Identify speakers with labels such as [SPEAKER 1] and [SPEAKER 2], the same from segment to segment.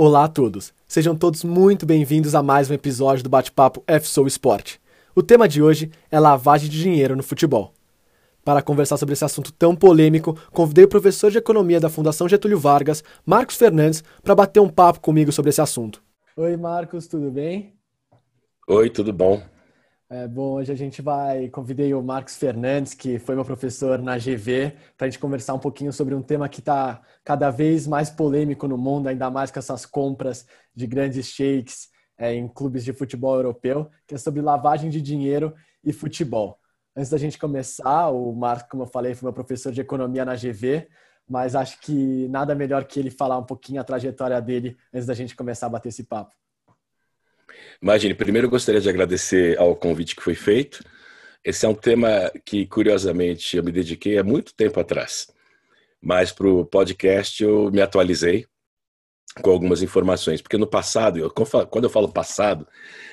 [SPEAKER 1] Olá a todos, sejam todos muito bem-vindos a mais um episódio do Bate-Papo FSou Esporte. O tema de hoje é lavagem de dinheiro no futebol. Para conversar sobre esse assunto tão polêmico, convidei o professor de economia da Fundação Getúlio Vargas, Marcos Fernandes, para bater um papo comigo sobre esse assunto. Oi, Marcos, tudo bem?
[SPEAKER 2] Oi, tudo bom?
[SPEAKER 1] É, bom, hoje a gente vai. Convidei o Marcos Fernandes, que foi meu professor na GV, para a gente conversar um pouquinho sobre um tema que está cada vez mais polêmico no mundo, ainda mais com essas compras de grandes shakes é, em clubes de futebol europeu, que é sobre lavagem de dinheiro e futebol. Antes da gente começar, o Marcos, como eu falei, foi meu professor de economia na GV, mas acho que nada melhor que ele falar um pouquinho a trajetória dele antes da gente começar a bater esse papo.
[SPEAKER 2] Imagine, primeiro eu gostaria de agradecer ao convite que foi feito. Esse é um tema que, curiosamente, eu me dediquei há muito tempo atrás. Mas para o podcast eu me atualizei com algumas informações. Porque no passado, eu, quando eu falo passado,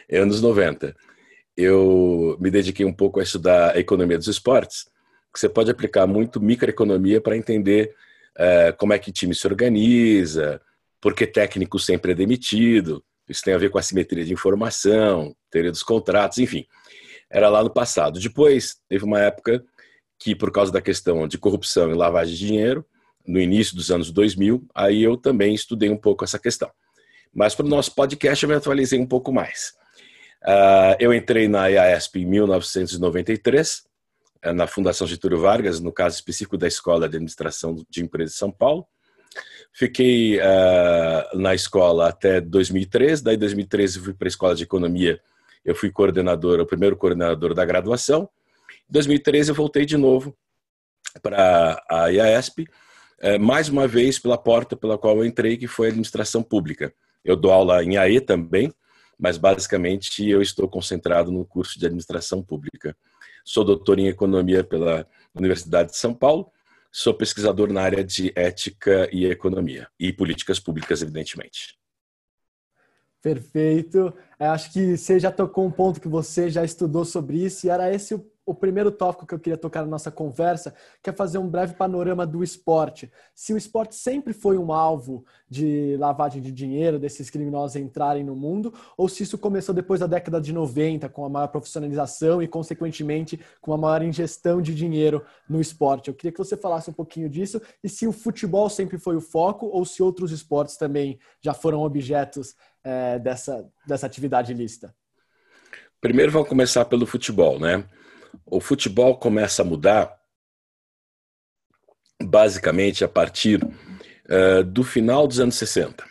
[SPEAKER 2] é anos 90, eu me dediquei um pouco a estudar a economia dos esportes, que você pode aplicar muito microeconomia para entender é, como é que time se organiza, por que técnico sempre é demitido, isso tem a ver com a simetria de informação, teoria dos contratos, enfim. Era lá no passado. Depois, teve uma época que, por causa da questão de corrupção e lavagem de dinheiro, no início dos anos 2000, aí eu também estudei um pouco essa questão. Mas para o nosso podcast eu me atualizei um pouco mais. Uh, eu entrei na IASP em 1993, eh, na Fundação Getúlio Vargas, no caso específico da Escola de Administração de Empresas de São Paulo. Fiquei uh, na escola até 2013, daí 2013 fui para a escola de economia, eu fui coordenador, o primeiro coordenador da graduação. Em 2013 eu voltei de novo para a IASP, uh, mais uma vez pela porta pela qual eu entrei, que foi a administração pública. Eu dou aula em AE também, mas basicamente eu estou concentrado no curso de administração pública. Sou doutor em economia pela Universidade de São Paulo Sou pesquisador na área de ética e economia e políticas públicas, evidentemente.
[SPEAKER 1] Perfeito. Acho que você já tocou um ponto que você já estudou sobre isso e era esse o o primeiro tópico que eu queria tocar na nossa conversa, que é fazer um breve panorama do esporte. Se o esporte sempre foi um alvo de lavagem de dinheiro, desses criminosos entrarem no mundo, ou se isso começou depois da década de 90, com a maior profissionalização e, consequentemente, com a maior ingestão de dinheiro no esporte. Eu queria que você falasse um pouquinho disso e se o futebol sempre foi o foco ou se outros esportes também já foram objetos é, dessa, dessa atividade ilícita.
[SPEAKER 2] Primeiro vamos começar pelo futebol, né? O futebol começa a mudar basicamente a partir uh, do final dos anos 60,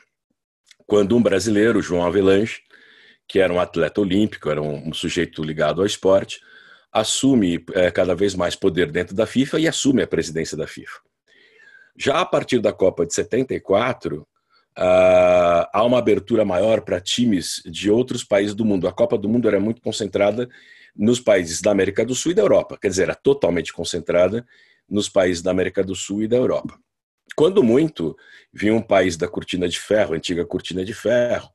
[SPEAKER 2] quando um brasileiro, João Avelange, que era um atleta olímpico, era um, um sujeito ligado ao esporte, assume uh, cada vez mais poder dentro da FIFA e assume a presidência da FIFA. Já a partir da Copa de 74, uh, há uma abertura maior para times de outros países do mundo. A Copa do Mundo era muito concentrada nos países da América do Sul e da Europa. Quer dizer, era totalmente concentrada nos países da América do Sul e da Europa. Quando muito, vinha um país da cortina de ferro, antiga cortina de ferro,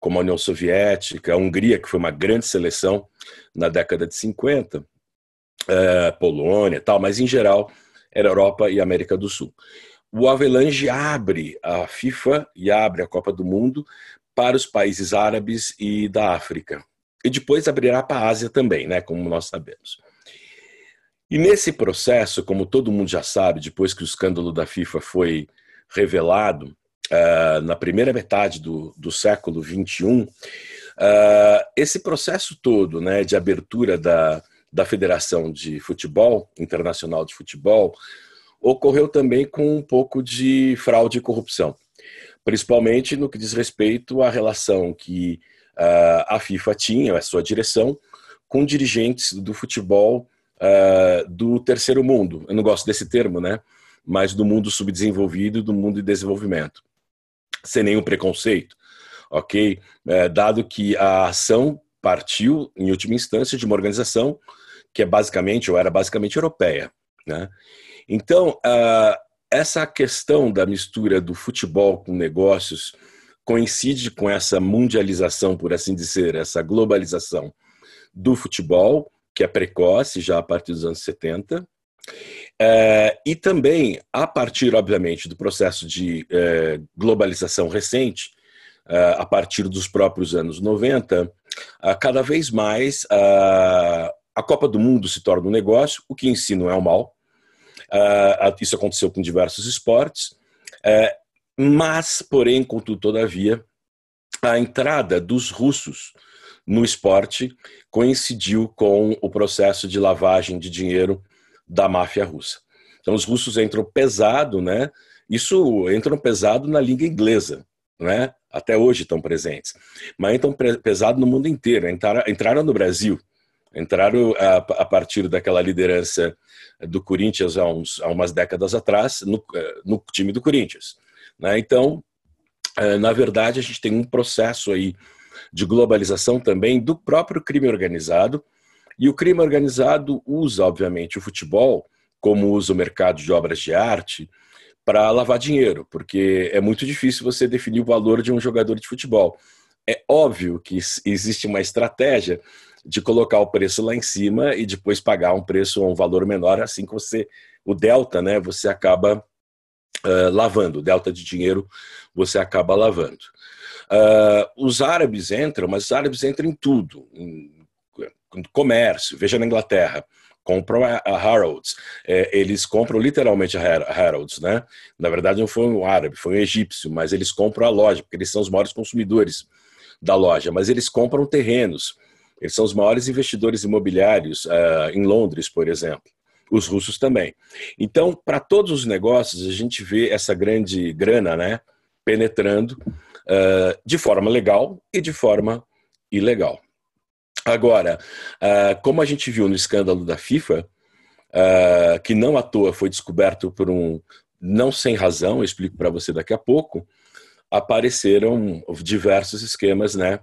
[SPEAKER 2] como a União Soviética, a Hungria, que foi uma grande seleção na década de 50, é, Polônia tal, mas em geral era Europa e América do Sul. O Avelange abre a FIFA e abre a Copa do Mundo para os países árabes e da África e depois abrirá para a Ásia também, né, como nós sabemos. E nesse processo, como todo mundo já sabe, depois que o escândalo da FIFA foi revelado, uh, na primeira metade do, do século XXI, uh, esse processo todo né, de abertura da, da Federação de Futebol, Internacional de Futebol, ocorreu também com um pouco de fraude e corrupção, principalmente no que diz respeito à relação que uh, a FIFA tinha, a sua direção, com dirigentes do futebol uh, do terceiro mundo. Eu não gosto desse termo, né? Mas do mundo subdesenvolvido do mundo de desenvolvimento. Sem nenhum preconceito, ok? Uh, dado que a ação partiu, em última instância, de uma organização que é basicamente, ou era basicamente europeia, né? Então, uh, essa questão da mistura do futebol com negócios coincide com essa mundialização, por assim dizer, essa globalização do futebol, que é precoce já a partir dos anos 70, é, e também a partir, obviamente, do processo de é, globalização recente, a partir dos próprios anos 90, cada vez mais a Copa do Mundo se torna um negócio, o que em si não é o mal. Isso aconteceu com diversos esportes, mas, porém, contudo, todavia, a entrada dos russos no esporte coincidiu com o processo de lavagem de dinheiro da máfia russa. Então os russos entram pesado, né? Isso entram pesado na língua inglesa, né? Até hoje estão presentes, mas entram pesado no mundo inteiro. Entraram, no Brasil, entraram a, a, partir daquela liderança do Corinthians há, uns, há umas décadas atrás no, no time do Corinthians. Né? Então, eh, na verdade, a gente tem um processo aí de globalização também do próprio crime organizado. E o crime organizado usa, obviamente, o futebol, como usa o mercado de obras de arte, para lavar dinheiro, porque é muito difícil você definir o valor de um jogador de futebol. É óbvio que existe uma estratégia de colocar o preço lá em cima e depois pagar um preço ou um valor menor, assim que você, o delta, né, você acaba uh, lavando, delta de dinheiro você acaba lavando. Uh, os árabes entram, mas os árabes entram em tudo, em, comércio. Veja na Inglaterra, compram a Harrods. É, eles compram literalmente a Harrods, né? Na verdade, não foi um árabe, foi um egípcio, mas eles compram a loja, porque eles são os maiores consumidores da loja. Mas eles compram terrenos. Eles são os maiores investidores imobiliários uh, em Londres, por exemplo. Os russos também. Então, para todos os negócios, a gente vê essa grande grana, né? Penetrando uh, de forma legal e de forma ilegal. Agora, uh, como a gente viu no escândalo da FIFA, uh, que não à toa foi descoberto por um. não sem razão, eu explico para você daqui a pouco, apareceram diversos esquemas né,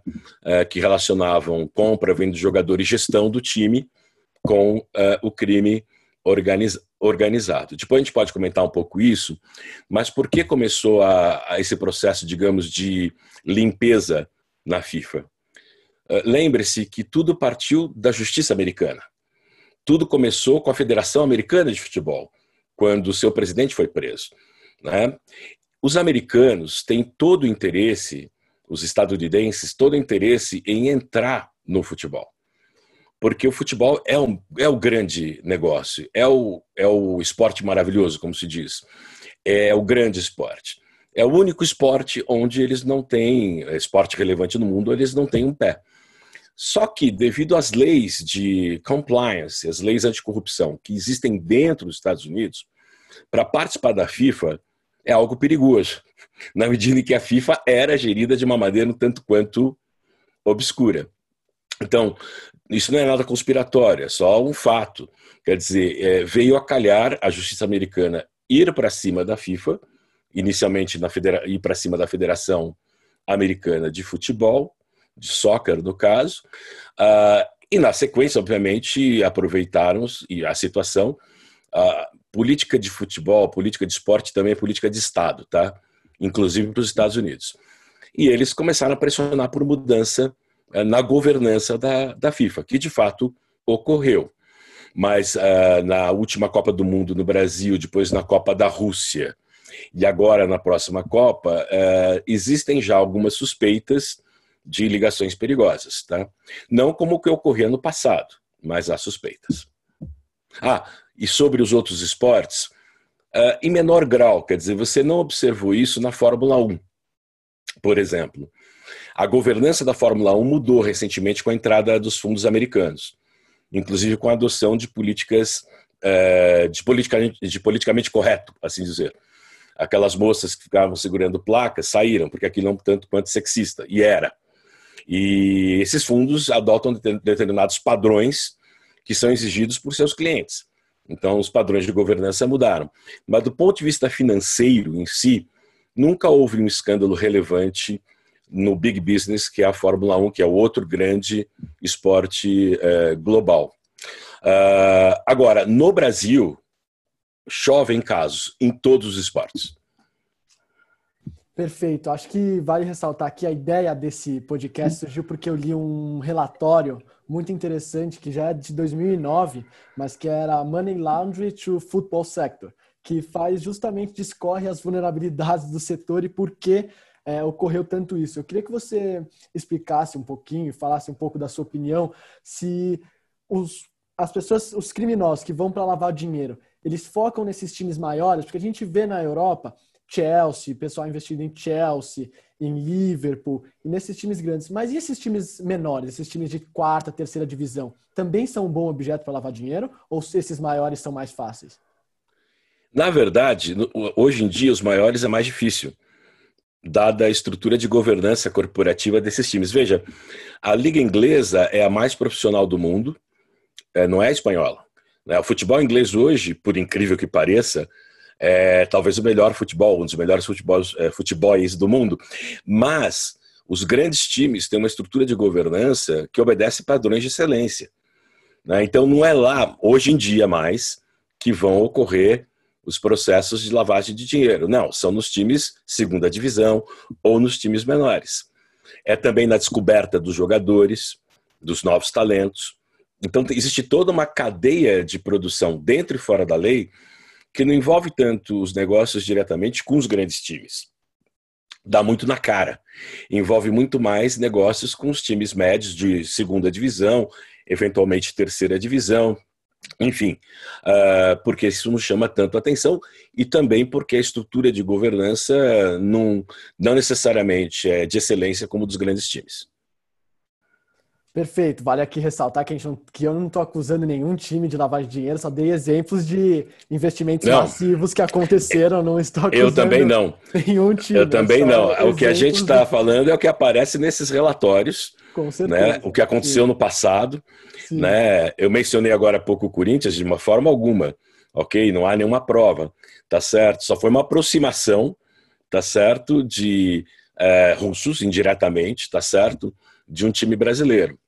[SPEAKER 2] que relacionavam compra, venda de jogador e gestão do time com o crime organiz, organizado. Depois a gente pode comentar um pouco isso, mas por que começou a, a esse processo, digamos, de limpeza na FIFA? Uh, Lembre-se que tudo partiu da justiça americana. Tudo começou com a Federação Americana de Futebol, quando seu presidente foi preso. Né? Os americanos têm todo o interesse, os estadunidenses, todo o interesse em entrar no futebol porque o futebol é, um, é o grande negócio, é o, é o esporte maravilhoso, como se diz. É o grande esporte. É o único esporte onde eles não têm, é esporte relevante no mundo, eles não têm um pé. Só que, devido às leis de compliance, as leis anticorrupção que existem dentro dos Estados Unidos, para participar da FIFA é algo perigoso, na medida em que a FIFA era gerida de uma maneira um tanto quanto obscura. Então, isso não é nada conspiratório, é só um fato. Quer dizer, é, veio a calhar a justiça americana ir para cima da FIFA, inicialmente na federa ir para cima da Federação Americana de Futebol, de soccer no caso, uh, e na sequência, obviamente, aproveitaram a situação. A política de futebol, política de esporte também é política de Estado, tá? Inclusive para os Estados Unidos. E eles começaram a pressionar por mudança na governança da, da FIFA, que de fato ocorreu. Mas uh, na última Copa do Mundo no Brasil, depois na Copa da Rússia e agora na próxima Copa, uh, existem já algumas suspeitas de ligações perigosas. Tá? Não como o que ocorria no passado, mas há suspeitas. Ah, e sobre os outros esportes, uh, em menor grau, quer dizer, você não observou isso na Fórmula 1, por exemplo. A governança da Fórmula 1 mudou recentemente com a entrada dos fundos americanos, inclusive com a adoção de políticas é, de, politicamente, de politicamente correto, assim dizer. Aquelas moças que ficavam segurando placas saíram, porque aquilo é um tanto quanto sexista, e era. E esses fundos adotam determinados padrões que são exigidos por seus clientes. Então, os padrões de governança mudaram. Mas, do ponto de vista financeiro em si, nunca houve um escândalo relevante no big business, que é a Fórmula 1, que é outro grande esporte é, global. Uh, agora, no Brasil, chovem casos em todos os esportes.
[SPEAKER 1] Perfeito. Acho que vale ressaltar que a ideia desse podcast surgiu porque eu li um relatório muito interessante que já é de 2009, mas que era Money Laundry to Football Sector, que faz justamente discorre as vulnerabilidades do setor e por que é, ocorreu tanto isso. Eu queria que você explicasse um pouquinho, falasse um pouco da sua opinião, se os, as pessoas, os criminosos que vão para lavar dinheiro, eles focam nesses times maiores, porque a gente vê na Europa Chelsea, pessoal investindo em Chelsea, em Liverpool e nesses times grandes. Mas e esses times menores, esses times de quarta, terceira divisão, também são um bom objeto para lavar dinheiro ou se esses maiores são mais fáceis?
[SPEAKER 2] Na verdade, hoje em dia os maiores é mais difícil, dada a estrutura de governança corporativa desses times. Veja, a liga inglesa é a mais profissional do mundo, é, não é espanhola. Né? O futebol inglês hoje, por incrível que pareça, é talvez o melhor futebol, um dos melhores futebols, é, do mundo. Mas os grandes times têm uma estrutura de governança que obedece padrões de excelência. Né? Então não é lá, hoje em dia mais, que vão ocorrer os processos de lavagem de dinheiro. Não, são nos times segunda divisão ou nos times menores. É também na descoberta dos jogadores, dos novos talentos. Então existe toda uma cadeia de produção dentro e fora da lei que não envolve tanto os negócios diretamente com os grandes times. Dá muito na cara. Envolve muito mais negócios com os times médios de segunda divisão, eventualmente terceira divisão, enfim, uh, porque isso não chama tanto atenção e também porque a estrutura de governança não, não necessariamente é de excelência como dos grandes times.
[SPEAKER 1] Perfeito. Vale aqui ressaltar que, não, que eu não estou acusando nenhum time de lavagem de dinheiro, só dei exemplos de investimentos não. massivos que aconteceram, não estou acusando
[SPEAKER 2] Eu também não.
[SPEAKER 1] nenhum time.
[SPEAKER 2] Eu também não. O que a gente está falando é o que aparece nesses relatórios.
[SPEAKER 1] Com certeza.
[SPEAKER 2] Né? O que aconteceu Sim. no passado. Né? Eu mencionei agora há pouco o Corinthians de uma forma alguma. Ok? Não há nenhuma prova. Tá certo? Só foi uma aproximação, tá certo? De é, russos, indiretamente, tá certo? De um time brasileiro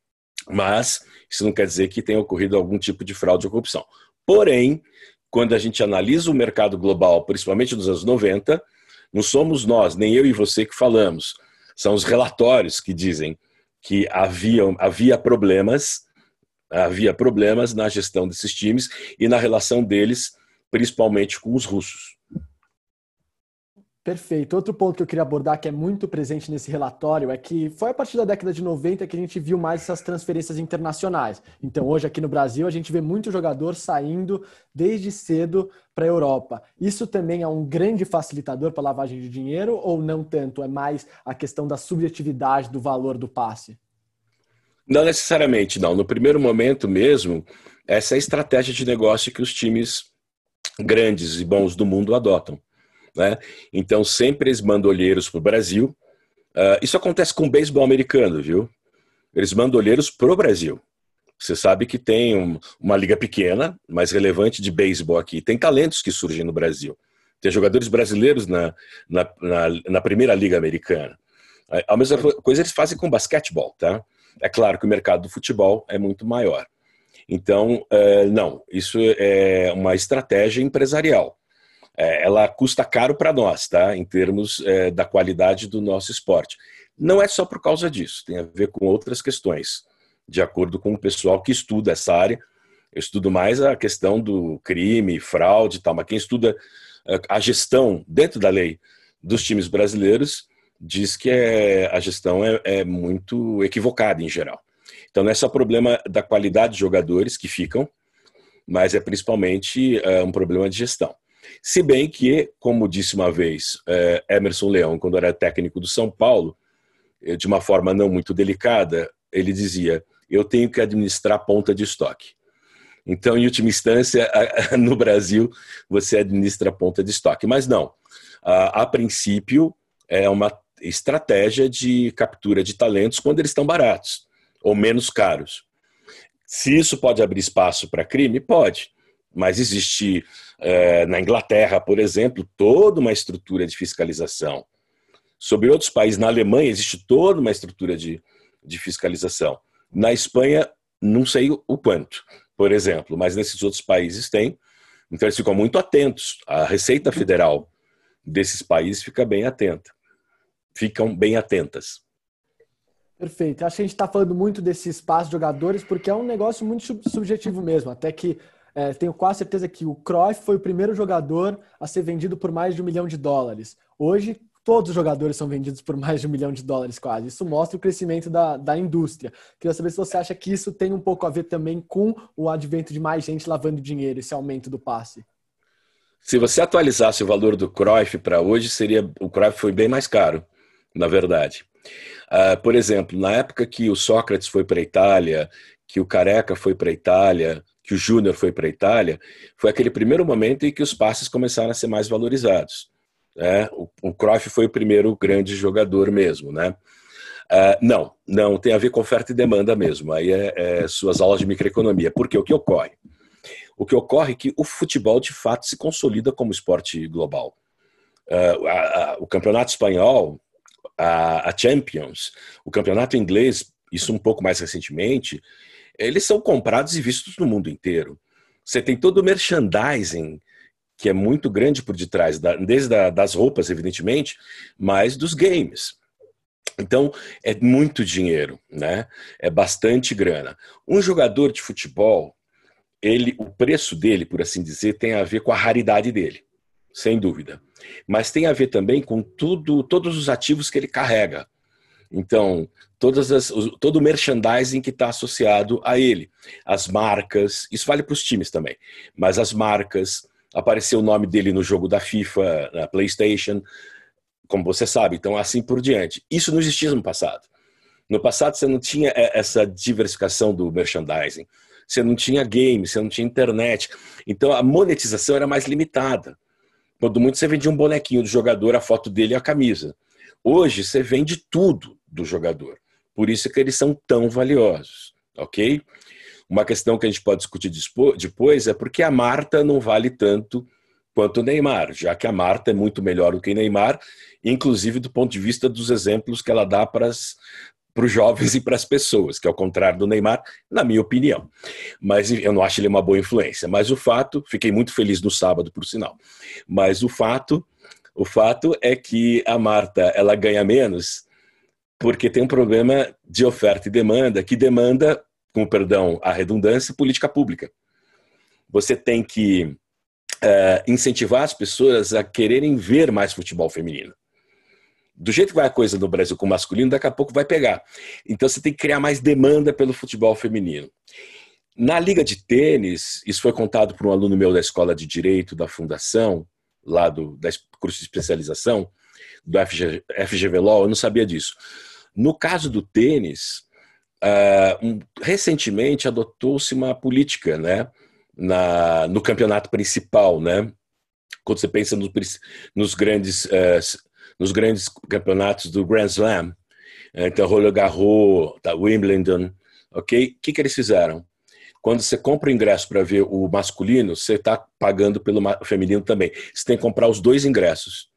[SPEAKER 2] mas isso não quer dizer que tenha ocorrido algum tipo de fraude ou corrupção. Porém, quando a gente analisa o mercado global, principalmente nos anos 90, não somos nós, nem eu e você que falamos, são os relatórios que dizem que havia, havia problemas, havia problemas na gestão desses times e na relação deles, principalmente com os russos.
[SPEAKER 1] Perfeito. Outro ponto que eu queria abordar, que é muito presente nesse relatório, é que foi a partir da década de 90 que a gente viu mais essas transferências internacionais. Então, hoje aqui no Brasil, a gente vê muito jogador saindo desde cedo para a Europa. Isso também é um grande facilitador para lavagem de dinheiro ou não tanto? É mais a questão da subjetividade do valor do passe?
[SPEAKER 2] Não necessariamente, não. No primeiro momento mesmo, essa é a estratégia de negócio que os times grandes e bons do mundo adotam. Né? Então, sempre eles mandam olheiros para o Brasil. Uh, isso acontece com o beisebol americano, viu? Eles mandam olheiros para o Brasil. Você sabe que tem um, uma liga pequena, mais relevante de beisebol aqui. Tem talentos que surgem no Brasil. Tem jogadores brasileiros na, na, na, na primeira liga americana. A mesma coisa eles fazem com basquetebol, tá? É claro que o mercado do futebol é muito maior. Então, uh, não, isso é uma estratégia empresarial é, ela custa caro para nós, tá? Em termos é, da qualidade do nosso esporte. Não é só por causa disso, tem a ver com outras questões, de acordo com o pessoal que estuda essa área. Eu estudo mais a questão do crime, fraude e tal, mas quem estuda é, a gestão dentro da lei dos times brasileiros diz que é, a gestão é, é muito equivocada em geral. Então não é só problema da qualidade de jogadores que ficam, mas é principalmente é, um problema de gestão. Se bem que, como disse uma vez é, Emerson Leão, quando era técnico do São Paulo, eh, de uma forma não muito delicada, ele dizia: Eu tenho que administrar ponta de estoque. Então, em última instância, no Brasil, você administra ponta de estoque. Mas não. A, a princípio, é uma estratégia de captura de talentos quando eles estão baratos ou menos caros. Se isso pode abrir espaço para crime, pode. Mas existe na Inglaterra, por exemplo, toda uma estrutura de fiscalização. Sobre outros países, na Alemanha, existe toda uma estrutura de, de fiscalização. Na Espanha, não sei o quanto, por exemplo, mas nesses outros países tem. Então, eles ficam muito atentos. A Receita Federal desses países fica bem atenta. Ficam bem atentas.
[SPEAKER 1] Perfeito. Acho que a gente está falando muito desse espaço de jogadores porque é um negócio muito subjetivo mesmo. Até que é, tenho quase certeza que o Cruyff foi o primeiro jogador a ser vendido por mais de um milhão de dólares. Hoje, todos os jogadores são vendidos por mais de um milhão de dólares quase. Isso mostra o crescimento da, da indústria. Queria saber se você acha que isso tem um pouco a ver também com o advento de mais gente lavando dinheiro, esse aumento do passe.
[SPEAKER 2] Se você atualizasse o valor do Cruyff para hoje, seria o Cruyff foi bem mais caro, na verdade. Uh, por exemplo, na época que o Sócrates foi para a Itália, que o Careca foi para a Itália, que o Júnior foi para a Itália, foi aquele primeiro momento em que os passes começaram a ser mais valorizados. Né? O, o Cruyff foi o primeiro grande jogador mesmo, né? Uh, não, não tem a ver com oferta e demanda mesmo. Aí é, é, suas aulas de microeconomia. Porque o que ocorre? O que ocorre é que o futebol de fato se consolida como esporte global. Uh, a, a, o campeonato espanhol, a, a, Champions, o campeonato inglês, isso um pouco mais recentemente, eles são comprados e vistos no mundo inteiro. Você tem todo o merchandising que é muito grande por detrás, desde das roupas, evidentemente, mas dos games. Então, é muito dinheiro, né? É bastante grana. Um jogador de futebol, ele, o preço dele, por assim dizer, tem a ver com a raridade dele, sem dúvida. Mas tem a ver também com tudo, todos os ativos que ele carrega. Então, todas as, todo o merchandising que está associado a ele, as marcas, isso vale para os times também, mas as marcas, apareceu o nome dele no jogo da FIFA, na PlayStation, como você sabe, então assim por diante. Isso não existia no passado. No passado você não tinha é, essa diversificação do merchandising, você não tinha games, você não tinha internet, então a monetização era mais limitada. Quando muito você vendia um bonequinho do jogador, a foto dele e a camisa. Hoje você vende tudo do jogador. Por isso que eles são tão valiosos, ok? Uma questão que a gente pode discutir depois é porque a Marta não vale tanto quanto o Neymar, já que a Marta é muito melhor do que o Neymar, inclusive do ponto de vista dos exemplos que ela dá para os jovens e para as pessoas, que é o contrário do Neymar, na minha opinião. Mas eu não acho ele uma boa influência. Mas o fato, fiquei muito feliz no sábado, por sinal. Mas o fato, o fato é que a Marta ela ganha menos porque tem um problema de oferta e demanda que demanda com perdão a redundância, política pública. Você tem que é, incentivar as pessoas a quererem ver mais futebol feminino. Do jeito que vai a coisa no Brasil com o masculino, daqui a pouco vai pegar. Então você tem que criar mais demanda pelo futebol feminino. Na liga de tênis, isso foi contado por um aluno meu da escola de direito da fundação, lá do da curso de especialização do FG, Law, eu não sabia disso. No caso do tênis, Uh, um, recentemente adotou-se uma política, né, na, no campeonato principal, né, quando você pensa nos, nos grandes uh, nos grandes campeonatos do Grand Slam, então Roland Garros, tá, Wimbledon, ok? O que, que eles fizeram? Quando você compra o ingresso para ver o masculino, você está pagando pelo feminino também. Você tem que comprar os dois ingressos.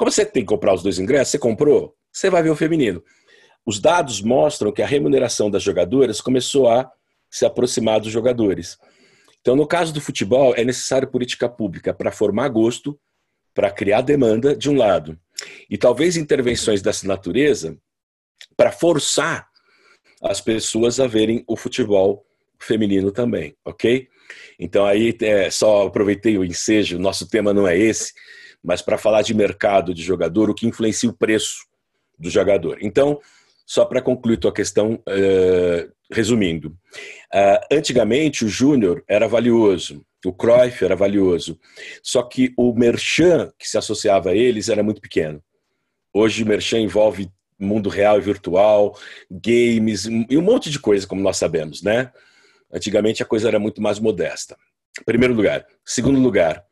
[SPEAKER 2] Como você tem que comprar os dois ingressos, você comprou, você vai ver o feminino. Os dados mostram que a remuneração das jogadoras começou a se aproximar dos jogadores. Então, no caso do futebol, é necessário política pública para formar gosto, para criar demanda, de um lado, e talvez intervenções dessa natureza para forçar as pessoas a verem o futebol feminino também, ok? Então, aí é, só aproveitei o ensejo, nosso tema não é esse, mas para falar de mercado de jogador, o que influencia o preço do jogador. Então, só para concluir tua questão, uh, resumindo. Uh, antigamente, o Júnior era valioso, o Cruyff era valioso, só que o merchan que se associava a eles era muito pequeno. Hoje o merchan envolve mundo real e virtual, games e um monte de coisa, como nós sabemos, né? Antigamente a coisa era muito mais modesta. Primeiro lugar. Segundo lugar,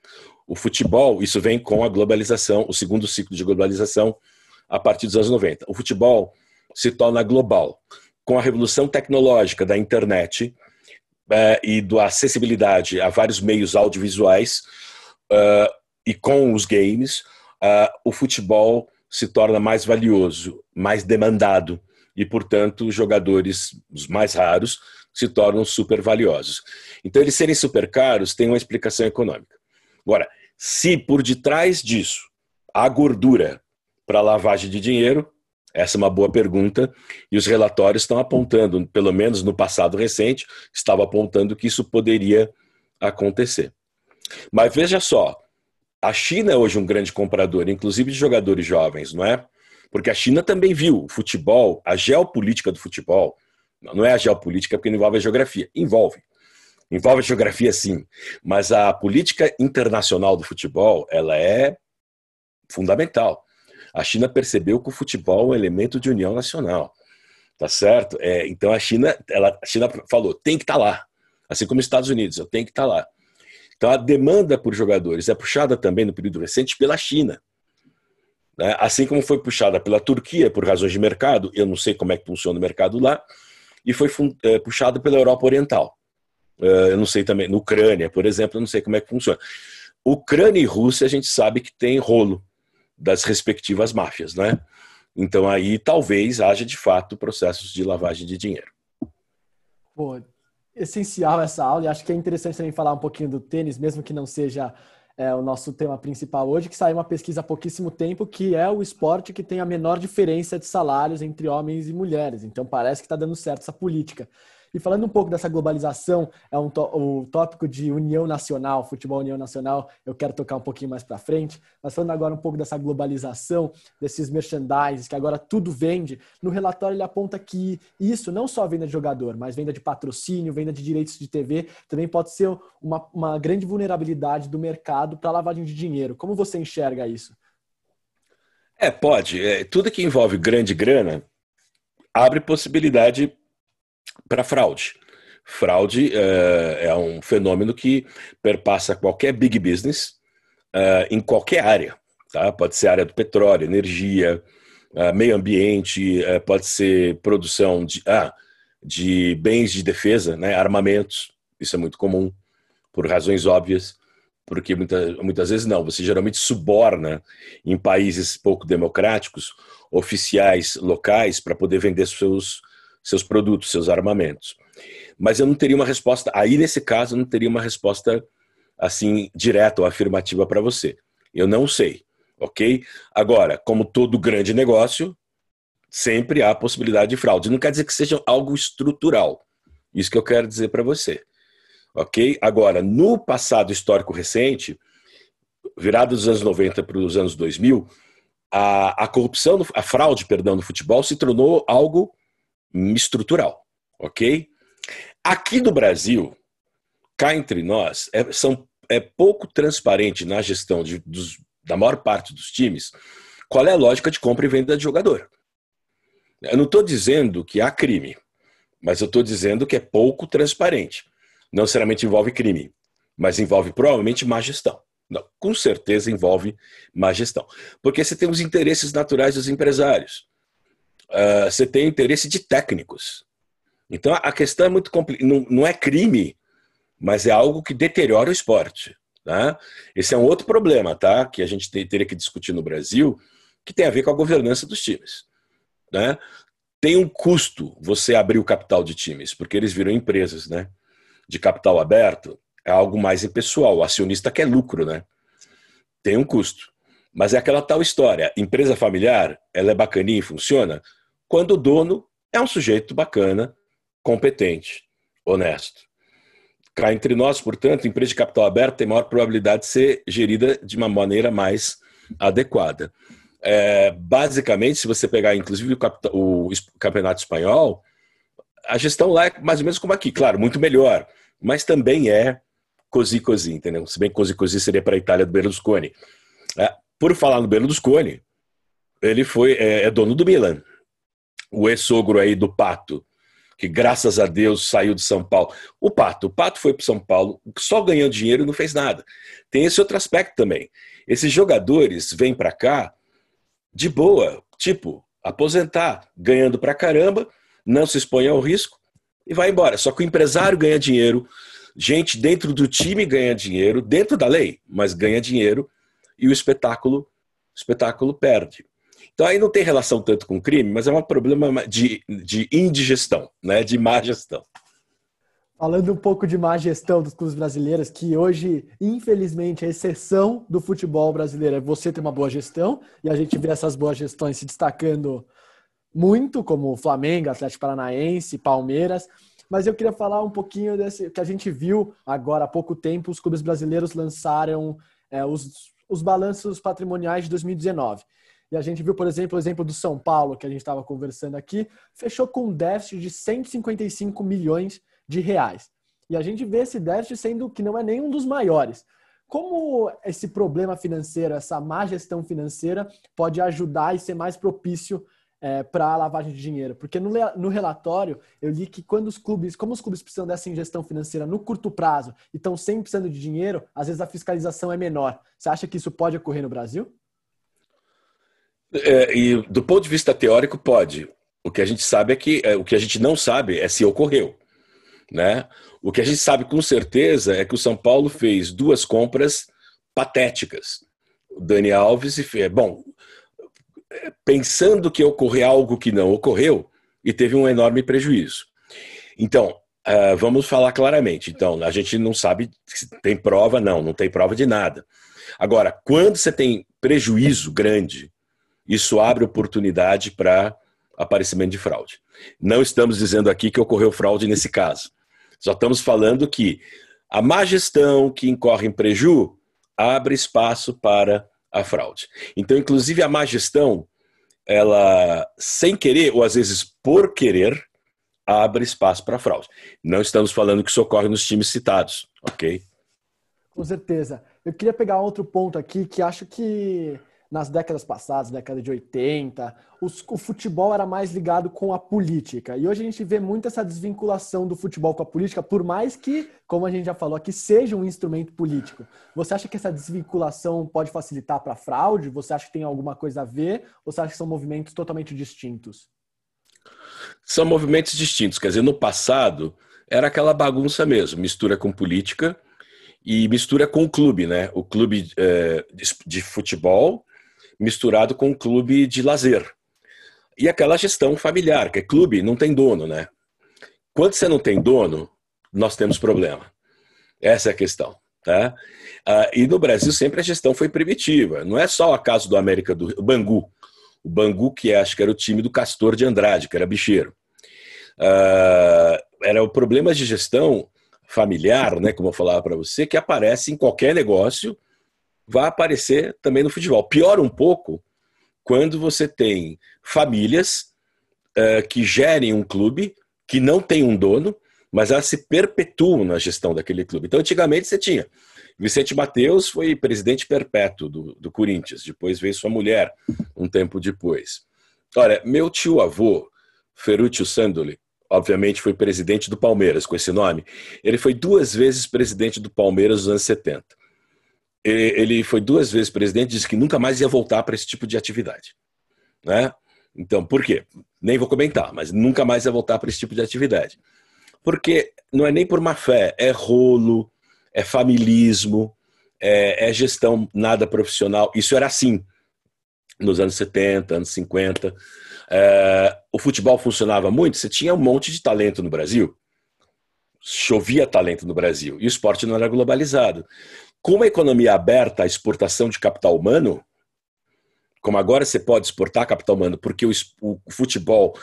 [SPEAKER 2] o futebol, isso vem com a globalização, o segundo ciclo de globalização a partir dos anos 90. O futebol se torna global. Com a revolução tecnológica da internet uh, e da acessibilidade a vários meios audiovisuais uh, e com os games, uh, o futebol se torna mais valioso, mais demandado e, portanto, os jogadores, mais raros, se tornam super valiosos. Então, eles serem super caros tem uma explicação econômica. Agora, se por detrás disso há gordura para lavagem de dinheiro, essa é uma boa pergunta e os relatórios estão apontando, pelo menos no passado recente, estava apontando que isso poderia acontecer. Mas veja só, A China é hoje um grande comprador, inclusive de jogadores jovens, não é? Porque a China também viu o futebol, a geopolítica do futebol, não é a geopolítica porque não envolve a geografia, envolve. Envolve a geografia sim, mas a política internacional do futebol, ela é fundamental. A China percebeu que o futebol é um elemento de união nacional, tá certo? É, então a China, ela, a China falou, tem que estar tá lá, assim como os Estados Unidos, eu tenho que estar tá lá. Então a demanda por jogadores é puxada também no período recente pela China. Né? Assim como foi puxada pela Turquia por razões de mercado, eu não sei como é que funciona o mercado lá, e foi é, puxada pela Europa Oriental. É, eu não sei também, no Ucrânia, por exemplo, eu não sei como é que funciona. Ucrânia e Rússia a gente sabe que tem rolo das respectivas máfias, né? Então aí talvez haja de fato processos de lavagem de dinheiro.
[SPEAKER 1] Pô, essencial essa aula e acho que é interessante também falar um pouquinho do tênis, mesmo que não seja é, o nosso tema principal hoje, que saiu uma pesquisa há pouquíssimo tempo, que é o esporte que tem a menor diferença de salários entre homens e mulheres. Então parece que está dando certo essa política. E falando um pouco dessa globalização, é um o tópico de união nacional, futebol união nacional, eu quero tocar um pouquinho mais para frente. Mas falando agora um pouco dessa globalização, desses merchandising, que agora tudo vende, no relatório ele aponta que isso, não só venda de jogador, mas venda de patrocínio, venda de direitos de TV, também pode ser uma, uma grande vulnerabilidade do mercado para lavagem de dinheiro. Como você enxerga isso?
[SPEAKER 2] É, pode. É, tudo que envolve grande grana abre possibilidade para fraude. Fraude é, é, um fenômeno que perpassa qualquer big business é, em qualquer área. Tá? Pode ser área do petróleo, energia, é, meio ambiente, pode ser produção de, ah, de bens de defesa, né? armamentos. Isso é muito comum, por razões óbvias porque muita, muitas vezes não, você geralmente suborna em países pouco democráticos oficiais locais para poder vender seus, seus produtos, seus armamentos. Mas eu não teria uma resposta, aí nesse caso, eu não teria uma resposta assim direta ou afirmativa para você. Eu não sei, ok? Agora, como todo grande negócio, sempre há possibilidade de fraude. Não quer dizer que seja algo estrutural. Isso que eu quero dizer para você. Ok? Agora, no passado histórico recente, virado dos anos 90 para os anos 2000, a, a corrupção, a fraude, perdão, no futebol se tornou algo estrutural, ok? Aqui no Brasil, cá entre nós, é, são, é pouco transparente na gestão de, dos, da maior parte dos times qual é a lógica de compra e venda de jogador. Eu não estou dizendo que há crime, mas eu estou dizendo que é pouco transparente. Não necessariamente envolve crime, mas envolve provavelmente má gestão. Não, com certeza envolve má gestão. Porque você tem os interesses naturais dos empresários uh, você tem interesse de técnicos. Então a questão é muito complicada. Não, não, é crime, mas é algo que deteriora o esporte. Tá? Esse é um outro problema, tá? Que a gente teria que discutir no Brasil, que tem a ver com a governança dos times. Né? Tem um custo você abrir o capital de times, porque eles viram empresas, né? De capital aberto é algo mais impessoal. O acionista quer lucro, né? Tem um custo. Mas é aquela tal história. Empresa familiar, ela é bacaninha e funciona? Quando o dono é um sujeito bacana, competente, honesto. Cá entre nós, portanto, empresa de capital aberto tem maior probabilidade de ser gerida de uma maneira mais adequada. É, basicamente, se você pegar inclusive o, capital, o, campeonato espanhol, a gestão lá é mais ou menos como aqui, claro, muito melhor, mas também é cosi cosi, entendeu? Se bem que cosi cosi seria para a Itália do Berlusconi. É, por falar no Berlusconi, ele foi é, é dono do Milan, o ex-sogro aí do Pato, que graças a Deus saiu de São Paulo. O Pato, o Pato foi para São Paulo, só ganhando dinheiro e não fez nada. Tem esse outro aspecto também. Esses jogadores vêm para cá de boa, tipo, aposentar, ganhando para caramba, não se expõe ao risco e vai embora. Só que o empresário ganha dinheiro, gente dentro do time ganha dinheiro, dentro da lei, mas ganha dinheiro e o espetáculo, o espetáculo perde. Então aí não tem relação tanto com crime, mas é um problema de, de indigestão, né? de má gestão.
[SPEAKER 1] Falando um pouco de má gestão dos clubes brasileiros, que hoje, infelizmente, a exceção do futebol brasileiro é você ter uma boa gestão, e a gente vê essas boas gestões se destacando muito, como Flamengo, Atlético Paranaense, Palmeiras. Mas eu queria falar um pouquinho desse que a gente viu agora há pouco tempo, os clubes brasileiros lançaram é, os os balanços patrimoniais de 2019. E a gente viu, por exemplo, o exemplo do São Paulo, que a gente estava conversando aqui, fechou com um déficit de 155 milhões de reais. E a gente vê esse déficit sendo que não é nenhum dos maiores. Como esse problema financeiro, essa má gestão financeira, pode ajudar e ser mais propício é, para a lavagem de dinheiro? Porque no, no, relatório eu li que quando os clubes, como os clubes precisam dessa ingestão financeira no curto prazo e estão sempre precisando de dinheiro, às vezes a fiscalização é menor. Você acha que isso pode ocorrer no Brasil?
[SPEAKER 2] É, e do ponto de vista teórico, pode. O que a gente sabe é que é, o que a gente não sabe é se ocorreu. Né? O que a gente sabe com certeza é que o São Paulo fez duas compras patéticas. O Dani Alves e é, bom, pensando que ocorreu algo que não ocorreu e teve um enorme prejuízo. Então, uh, vamos falar claramente. Então, a gente não sabe se tem prova, não, não tem prova de nada. Agora, quando você tem prejuízo grande, isso abre oportunidade para aparecimento de fraude. Não estamos dizendo aqui que ocorreu fraude nesse caso. Só estamos falando que a má gestão que incorre em preju abre espaço para a fraude. Então, inclusive, a má gestão, ela, sem querer, ou às vezes por querer, abre espaço para fraude. Não estamos falando que isso ocorre nos times citados, ok?
[SPEAKER 1] Com certeza. Eu queria pegar outro ponto aqui que acho que nas décadas passadas, década de 80, os, o futebol era mais ligado com a política. E hoje a gente vê muito essa desvinculação do futebol com a política, por mais que, como a gente já falou aqui, seja um instrumento político. Você acha que essa desvinculação pode facilitar para fraude? Você acha que tem alguma coisa a ver? Ou você acha que são movimentos totalmente distintos?
[SPEAKER 2] São movimentos distintos. Quer dizer, no passado era aquela bagunça mesmo, mistura com política e mistura com o clube, né? O clube é, de futebol misturado com um clube de lazer. E aquela gestão familiar, que é clube, não tem dono, né? Quando você não tem dono, nós temos problema. Essa é a questão. Tá? Ah, e no Brasil sempre a gestão foi primitiva. Não é só o caso do América do Bangu. O Bangu, que é, acho que era o time do Castor de Andrade, que era bicheiro. Ah, era o problema de gestão familiar, né, como eu falava para você, que aparece em qualquer negócio vai aparecer também no futebol. Piora um pouco quando você tem famílias uh, que gerem um clube que não tem um dono, mas elas se perpetuam na gestão daquele clube. Então, antigamente você tinha. Vicente Mateus foi presidente perpétuo do, do Corinthians, depois veio sua mulher um tempo depois. Olha, meu tio-avô, Ferruccio Sandoli, obviamente foi presidente do Palmeiras com esse nome. Ele foi duas vezes presidente do Palmeiras nos anos 70 ele foi duas vezes presidente, disse que nunca mais ia voltar para esse tipo de atividade. Né? Então, por quê? Nem vou comentar, mas nunca mais ia voltar para esse tipo de atividade. Porque não é nem por má fé, é rolo, é familismo, é, é gestão nada profissional. Isso era assim nos anos 70, anos 50. É, o futebol funcionava muito, você tinha um monte de talento no Brasil. Chovia talento no Brasil. E o esporte não era globalizado. Com uma economia aberta à exportação de capital humano, como agora você pode exportar capital humano porque o, o futebol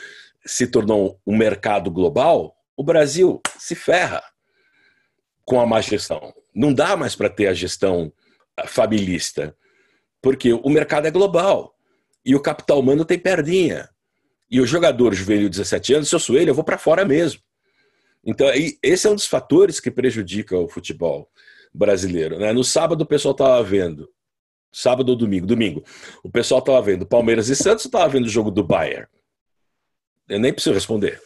[SPEAKER 2] se tornou um mercado global, o Brasil se ferra com a má gestão. Não dá mais para ter a gestão ah, familista, porque o mercado é global e o capital humano tem perdinha. E o jogador juvenil de 17 anos, se eu sou ele, eu vou para fora mesmo. Então, esse é um dos fatores que prejudica o futebol brasileiro. Né? No sábado o pessoal estava vendo, sábado ou domingo, domingo, o pessoal estava vendo Palmeiras e Santos estava vendo o jogo do Bayern? Eu nem preciso responder.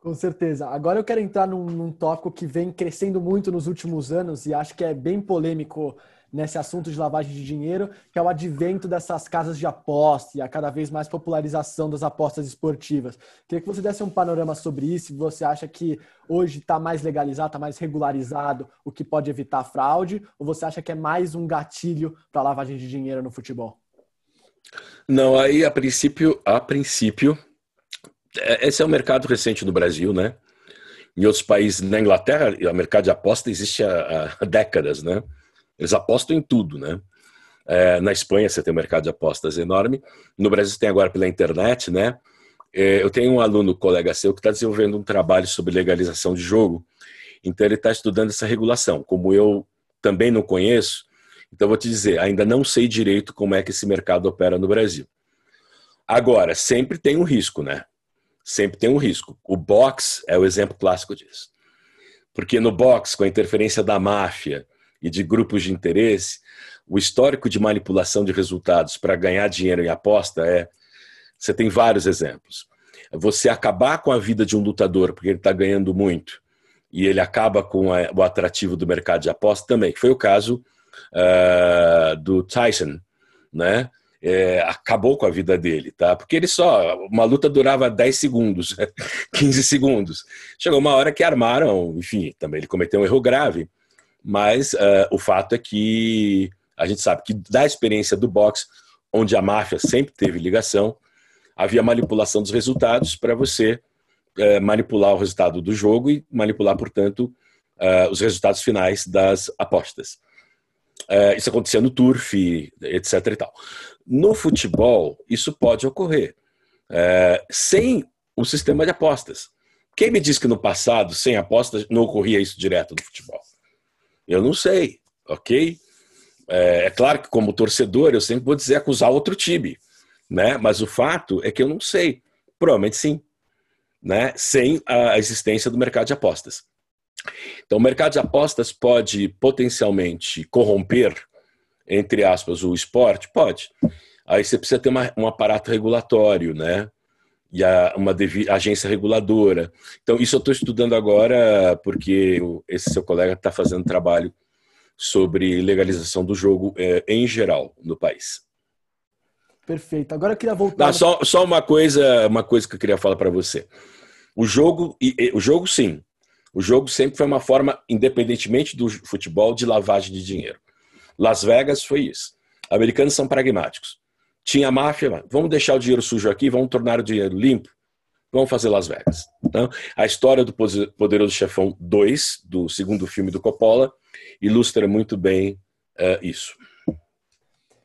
[SPEAKER 1] Com certeza. Agora eu quero entrar num, num tópico que vem crescendo muito nos últimos anos e acho que é bem polêmico nesse assunto de lavagem de dinheiro, que é o advento dessas casas de aposta e a cada vez mais popularização das apostas esportivas. Queria que você desse um panorama sobre isso. Você acha que hoje está mais legalizado, está mais regularizado, o que pode evitar fraude? Ou você acha que é mais um gatilho para lavagem de dinheiro no futebol?
[SPEAKER 2] Não, aí a princípio, a princípio, é, esse é um mercado recente no Brasil, né? Em outros países, na Inglaterra, o mercado de aposta existe há, há décadas, né? Eles apostam em tudo, né? É, na Espanha você tem um mercado de apostas enorme. No Brasil você tem agora pela internet, né? É, eu tenho um aluno, colega seu, que está desenvolvendo um trabalho sobre legalização de jogo. Então ele está estudando essa regulação. Como eu também não conheço, Então, vou te dizer, ainda não sei direito como é que esse mercado opera no Brasil. Agora, sempre tem um risco, né? Sempre tem um risco. O box é o exemplo clássico disso. Porque no box, com a interferência da máfia e de grupos de interesse, o histórico de manipulação de resultados para ganhar dinheiro em aposta é. Você tem vários exemplos. Você acabar com a vida de um lutador porque ele está ganhando muito e ele acaba com a, o atrativo do mercado de aposta também, que foi o caso uh, do Tyson, né? É, acabou com a vida dele, tá? Porque ele só. Uma luta durava 10 segundos, 15 segundos. Chegou uma hora que armaram, enfim, também ele cometeu um erro grave, mas uh, o fato é que a gente sabe que da experiência do boxe, onde a máfia sempre teve ligação, havia manipulação dos resultados para você uh, manipular o resultado do jogo e manipular, portanto, uh, os resultados finais das apostas. Isso acontecia no turf, etc. E tal. No futebol, isso pode ocorrer sem o sistema de apostas. Quem me disse que no passado, sem apostas, não ocorria isso direto no futebol? Eu não sei, ok? É, é, claro que, como torcedor, eu sempre vou dizer acusar outro time, né? Mas o fato é que eu não sei. Provavelmente sim, né? Sem a existência do mercado de apostas. Então, o mercado de apostas pode potencialmente corromper, entre aspas, o esporte? Pode. Aí você precisa ter uma, um aparato regulatório, né? E a, uma agência reguladora. Então, isso eu estou estudando agora porque esse seu colega está fazendo trabalho sobre legalização do jogo é, em geral no país.
[SPEAKER 1] Perfeito. Agora eu queria voltar.
[SPEAKER 2] Não, só, só uma coisa, uma coisa que eu queria falar para você. O jogo, o jogo sim. O jogo sempre foi uma forma, independentemente do futebol, de lavagem de dinheiro. Las Vegas foi isso. Americanos são pragmáticos. Tinha máfia, vamos deixar o dinheiro sujo aqui, vamos tornar o dinheiro limpo. Vamos fazer Las Vegas. Então, a história do Poderoso Chefão 2, do segundo filme do Coppola, ilustra muito bem uh, isso.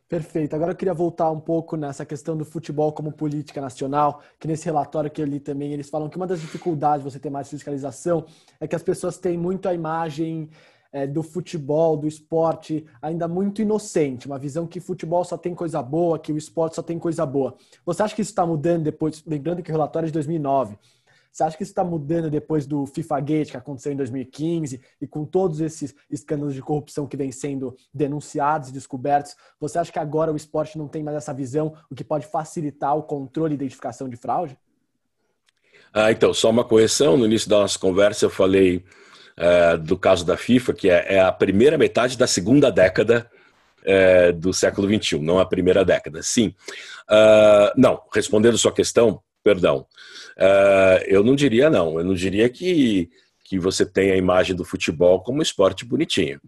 [SPEAKER 1] Perfeito. Agora eu queria voltar um pouco nessa questão do futebol como política nacional, que nesse relatório que eu li também, eles falam que uma das dificuldades de você ter mais fiscalização é que as pessoas têm muito a imagem é, do futebol, do esporte, ainda muito inocente, uma visão que futebol só tem coisa boa, que o esporte só tem coisa boa. Você acha que isso está mudando depois, lembrando que o relatório é de 2009, você acha que isso está mudando depois do FIFA Gate que aconteceu em 2015 e com todos esses escândalos de corrupção que vêm sendo denunciados e descobertos? Você acha que agora o esporte não tem mais essa visão, o que pode facilitar o controle e identificação de fraude?
[SPEAKER 2] Ah, então, só uma correção. No início da nossa conversa eu falei uh, do caso da FIFA, que é, é, a primeira metade da segunda década uh, do século XXI, não a primeira década. Sim. Uh, não, respondendo sua questão, perdão, eu não diria não. Eu não diria que, que você tem a imagem do futebol como esporte bonitinho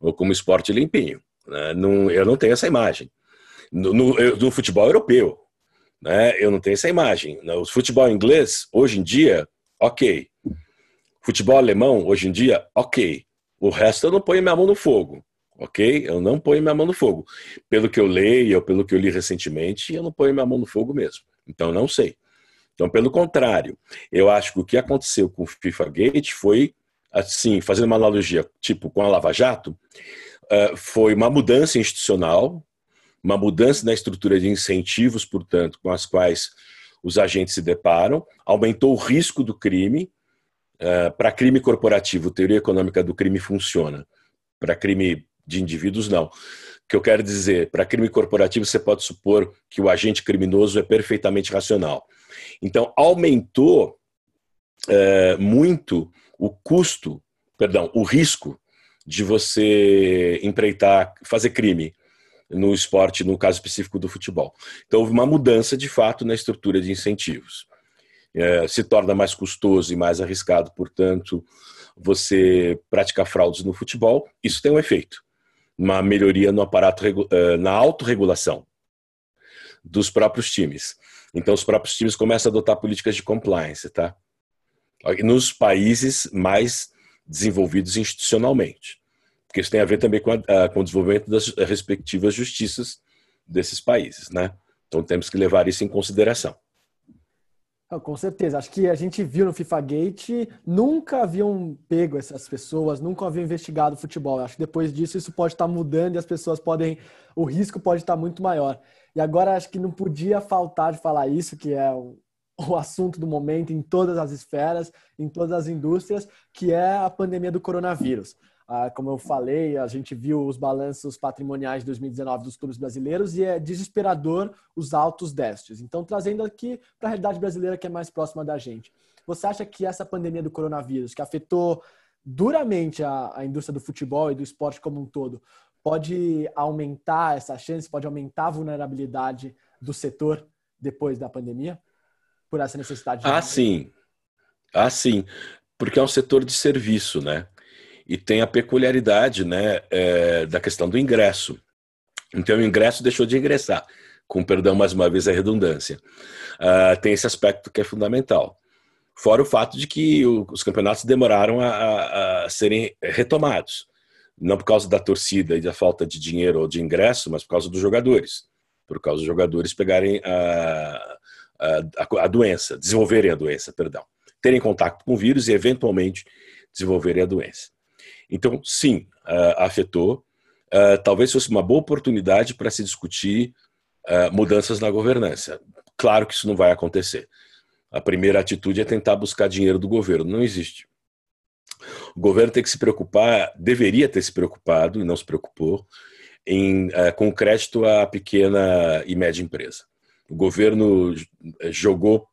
[SPEAKER 2] ou como esporte limpinho. Né? Não, eu não tenho essa imagem. No, no, no futebol europeu, né? eu não tenho essa imagem. No futebol inglês, hoje em dia, ok. Futebol alemão, hoje em dia, ok. O resto eu não ponho minha mão no fogo, ok? Eu não ponho minha mão no fogo. Pelo que eu leio, pelo que eu li recentemente, eu não ponho minha mão no fogo mesmo. Então, não sei. Então, pelo contrário, eu acho que o que aconteceu com o FIFA Gate foi, assim, fazendo uma analogia, tipo com a Lava Jato, uh, foi uma mudança institucional, uma mudança na estrutura de incentivos, portanto, com as quais os agentes se deparam, aumentou o risco do crime, Uh, para crime corporativo, teoria econômica do crime funciona. Para crime de indivíduos, não. O que eu quero dizer, para crime corporativo, você pode supor que o agente criminoso é perfeitamente racional. Então, aumentou uh, muito o custo, perdão, o risco de você empreitar, fazer crime no esporte, no caso específico do futebol. Então, houve uma mudança, de fato, na estrutura de incentivos é, se torna mais custoso e mais arriscado, portanto, você praticar fraudes no futebol, isso tem um efeito. Uma melhoria no aparato, é, na autorregulação dos próprios times. Então, os próprios times começam a adotar políticas de compliance, tá? Nos países mais desenvolvidos institucionalmente. Porque isso tem a ver também com, a, com o desenvolvimento das respectivas justiças desses países, né? Então, temos que levar isso em consideração.
[SPEAKER 1] Com certeza. Acho que a gente viu no FIFA Gate, nunca haviam pego essas pessoas, nunca haviam investigado futebol. Acho que depois disso isso pode estar mudando e as pessoas podem. O risco pode estar muito maior. E agora acho que não podia faltar de falar isso, que é o, o assunto do momento em todas as esferas, em todas as indústrias, que é a pandemia do coronavírus. Ah, como eu falei, a gente viu os balanços patrimoniais de 2019 dos clubes brasileiros e é desesperador os altos déficits. Então, trazendo aqui para a realidade brasileira que é mais próxima da gente. Você acha que essa pandemia do coronavírus, que afetou duramente a, a indústria do futebol e do esporte como um todo, pode aumentar essa chance, pode aumentar a vulnerabilidade do setor depois da pandemia? Por essa necessidade de.
[SPEAKER 2] Ah, sim. Ah, sim. Porque é um setor de serviço, né? E tem a peculiaridade né, é, da questão do ingresso. Então, o ingresso deixou de ingressar, com perdão mais uma vez a redundância. Uh, tem esse aspecto que é fundamental. Fora o fato de que o, os campeonatos demoraram a, a, a, serem retomados. Não por causa da torcida e da falta de dinheiro ou de ingresso, mas por causa dos jogadores. Por causa dos jogadores pegarem a, a, doença, desenvolverem a doença, perdão. Terem contato com o vírus e, eventualmente, desenvolverem a doença. Então, sim, uh, afetou. Uh, talvez fosse uma boa oportunidade para se discutir uh, mudanças na governança. Claro que isso não vai acontecer. A primeira atitude é tentar buscar dinheiro do governo. Não existe. O governo tem que se preocupar, deveria ter se preocupado, e não se preocupou, em, com crédito à pequena e média empresa. O governo jogou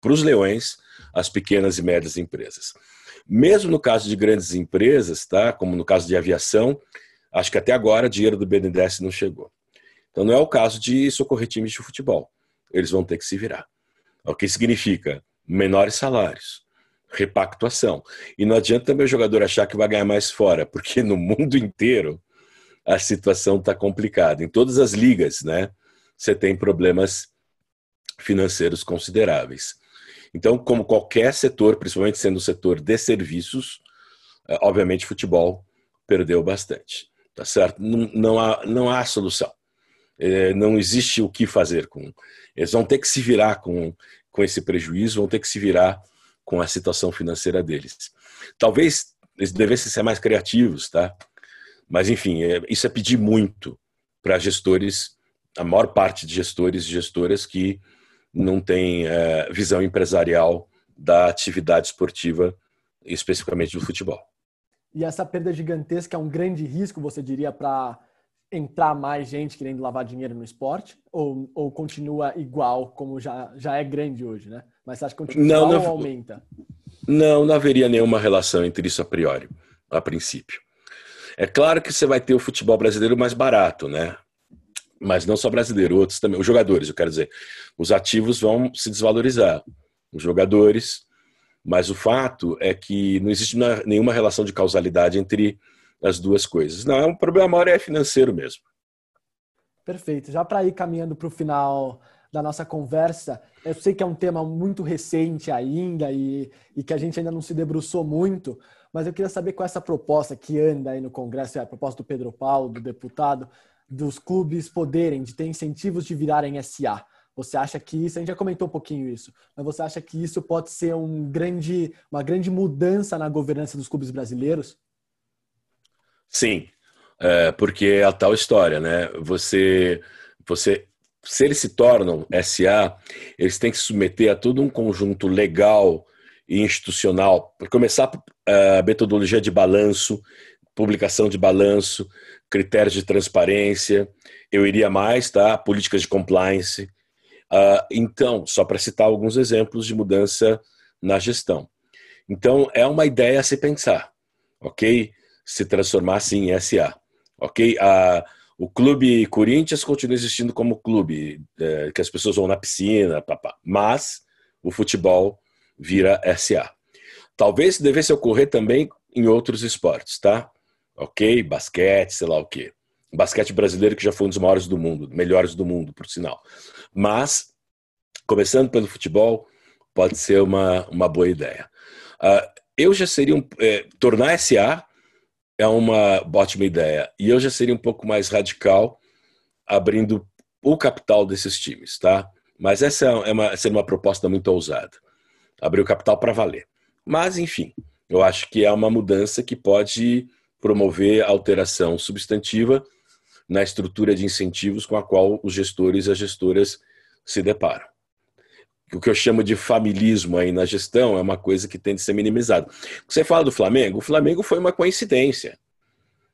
[SPEAKER 2] para os leões as pequenas e médias empresas. Mesmo no caso de grandes empresas, tá? como no caso de aviação, acho que até agora dinheiro do BNDES não chegou. Então não é o caso de socorrer times de futebol. Eles vão ter que se virar. O que significa menores salários, repactuação. E não adianta também o jogador achar que vai ganhar mais fora, porque no mundo inteiro a situação está complicada. Em todas as ligas, né, você tem problemas financeiros consideráveis. Então, como qualquer setor, principalmente sendo o setor de serviços, é, obviamente futebol perdeu bastante. Tá certo? Não, não, há, não há solução. É, não existe o que fazer com. Eles vão ter que se virar com, com esse prejuízo, vão ter que se virar com a situação financeira deles. Talvez eles devessem ser mais criativos, tá? Mas, enfim, é, isso é pedir muito para gestores, a maior parte de gestores e gestoras que não tem é, visão empresarial da atividade esportiva, especificamente do futebol.
[SPEAKER 1] E essa perda gigantesca é um grande risco, você diria, para entrar mais gente querendo lavar dinheiro no esporte? Ou, ou continua igual, como já, já é grande hoje, né? Mas você acha que continua não, igual não, ou aumenta?
[SPEAKER 2] Não, não haveria nenhuma relação entre isso a priori, a princípio. É claro que você vai ter o futebol brasileiro mais barato, né? Mas não só brasileiro, outros também, os jogadores, eu quero dizer, os ativos vão se desvalorizar, os jogadores, mas o fato é que não existe nenhuma relação de causalidade entre as duas coisas. Não, é um problema maior é financeiro mesmo.
[SPEAKER 1] Perfeito. Já para ir caminhando para o final da nossa conversa, eu sei que é um tema muito recente ainda e, e que a gente ainda não se debruçou muito, mas eu queria saber com essa proposta que anda aí no Congresso, é a proposta do Pedro Paulo, do deputado, dos clubes poderem, de ter incentivos de virarem SA. Você acha que isso, a gente já comentou um pouquinho isso, mas você acha que isso pode ser um grande, uma grande mudança na governança dos clubes brasileiros?
[SPEAKER 2] Sim, é, porque é a tal história, né? Você, você, se eles se tornam SA, eles têm que se submeter a todo um conjunto legal e institucional, para começar a metodologia de balanço, publicação de balanço, critérios de transparência, eu iria mais, tá? Políticas de compliance. Uh, então, só para citar alguns exemplos de mudança na gestão. Então, é uma ideia a se pensar, ok? Se transformar sim em SA, ok? Uh, o clube Corinthians continua existindo como clube, é, que as pessoas vão na piscina, papá. mas o futebol vira SA. Talvez devesse ocorrer também em outros esportes, tá? Ok? Basquete, sei lá o quê. Basquete brasileiro que já foi um dos maiores do mundo, melhores do mundo, por sinal. Mas, começando pelo futebol, pode ser uma, uma boa ideia. Uh, eu já seria um. É, tornar SA é uma ótima ideia. E eu já seria um pouco mais radical, abrindo o capital desses times, tá? Mas essa é uma, seria uma proposta muito ousada. Abrir o capital para valer. Mas, enfim, eu acho que é uma mudança que pode promover alteração substantiva na estrutura de incentivos com a qual os gestores e as gestoras se deparam. O que eu chamo de familismo aí na gestão é uma coisa que tem de ser minimizada. Você fala do Flamengo, o Flamengo foi uma coincidência.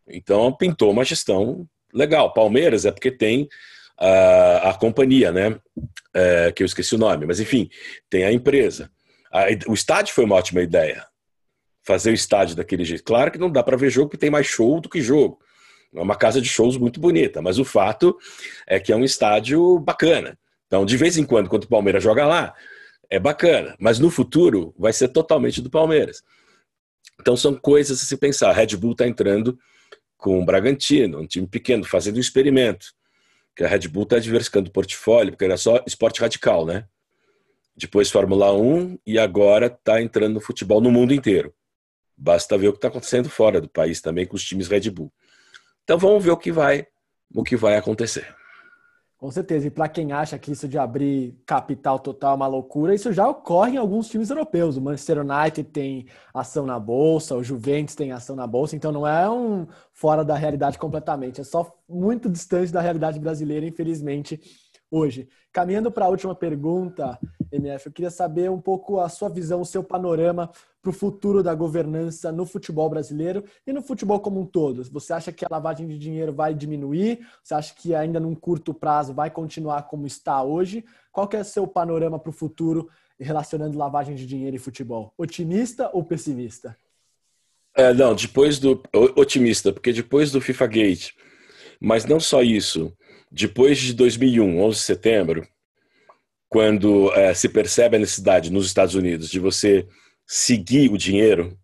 [SPEAKER 2] Então pintou uma gestão legal. Palmeiras é porque tem a, a companhia, né? É, que eu esqueci o nome, mas enfim, tem a empresa. A, o estádio foi uma ótima ideia. Fazer o estádio daquele jeito. Claro que não dá para ver jogo que tem mais show do que jogo. É uma casa de shows muito bonita, mas o fato é que é um estádio bacana. Então, de vez em quando, quando o Palmeiras joga lá, é bacana, mas no futuro vai ser totalmente do Palmeiras. Então, são coisas a se pensar. A Red Bull está entrando com o Bragantino, um time pequeno, fazendo um experimento. Que a Red Bull está diversificando o portfólio, porque era só esporte radical, né? Depois Fórmula 1 e agora está entrando no futebol no mundo inteiro. Basta ver o que está acontecendo fora do país também com os times Red Bull. Então vamos ver o que vai, o que vai acontecer.
[SPEAKER 1] Com certeza. E para quem acha que isso de abrir capital total é uma loucura, isso já ocorre em alguns times europeus. O Manchester United tem ação na bolsa, o Juventus tem ação na bolsa, então não é um fora da realidade completamente, é só muito distante da realidade brasileira, infelizmente, hoje. Caminhando para a última pergunta, MF, eu queria saber um pouco a sua visão, o seu panorama para o futuro da governança no futebol brasileiro e no futebol como um todo. Você acha que a lavagem de dinheiro vai diminuir? Você acha que ainda num curto prazo vai continuar como está hoje? Qual que é o seu panorama para o futuro relacionando lavagem de dinheiro e futebol? Otimista ou pessimista?
[SPEAKER 2] É, não, depois do otimista, porque depois do FIFA Gate, mas não só isso, depois de 2001, 11 de setembro, quando é, se percebe a necessidade nos Estados Unidos de você seguir o dinheiro,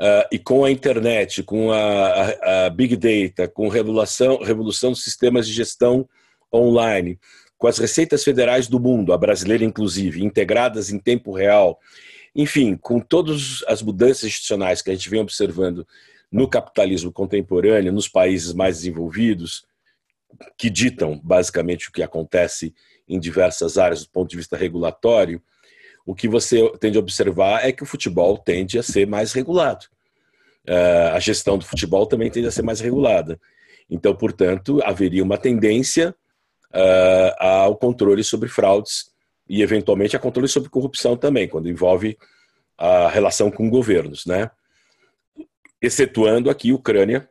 [SPEAKER 2] uh, e com a internet, com a, a, a, Big Data, com a revolução, revolução dos sistemas de gestão online, com as receitas federais do mundo, a brasileira inclusive, integradas em tempo real, enfim, com todas as mudanças institucionais que a gente vem observando no capitalismo contemporâneo, nos países mais desenvolvidos, que ditam basicamente o que acontece em diversas áreas do ponto de vista regulatório, o que você tende a observar é que o futebol tende a ser mais regulado. Uh, a gestão do futebol também tende a ser mais regulada. Então, portanto, haveria uma tendência uh, ao controle sobre fraudes e, eventualmente, a controle sobre corrupção também, quando envolve a relação com governos, né? Excetuando aqui Ucrânia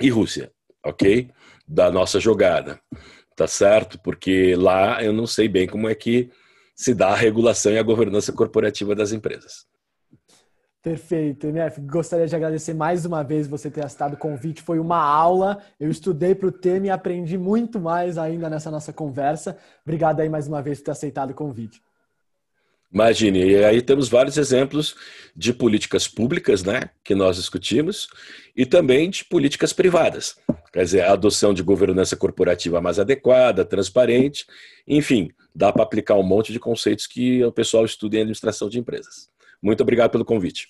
[SPEAKER 2] e Rússia, ok? Da nossa jogada tá certo? Porque lá eu não sei bem como é que se dá a regulação e a governança corporativa das empresas.
[SPEAKER 1] Perfeito, MF. Gostaria de agradecer mais uma vez você ter aceitado o convite. Foi uma aula. Eu estudei para o tema e aprendi muito mais ainda nessa nossa conversa. Obrigado aí mais uma vez por ter aceitado o convite.
[SPEAKER 2] Imagine, e aí temos vários exemplos de políticas públicas, né, que nós discutimos, e também de políticas privadas. Quer dizer, a adoção de governança corporativa mais adequada, transparente, enfim, dá para aplicar um monte de conceitos que o pessoal estuda em administração de empresas. Muito obrigado pelo convite.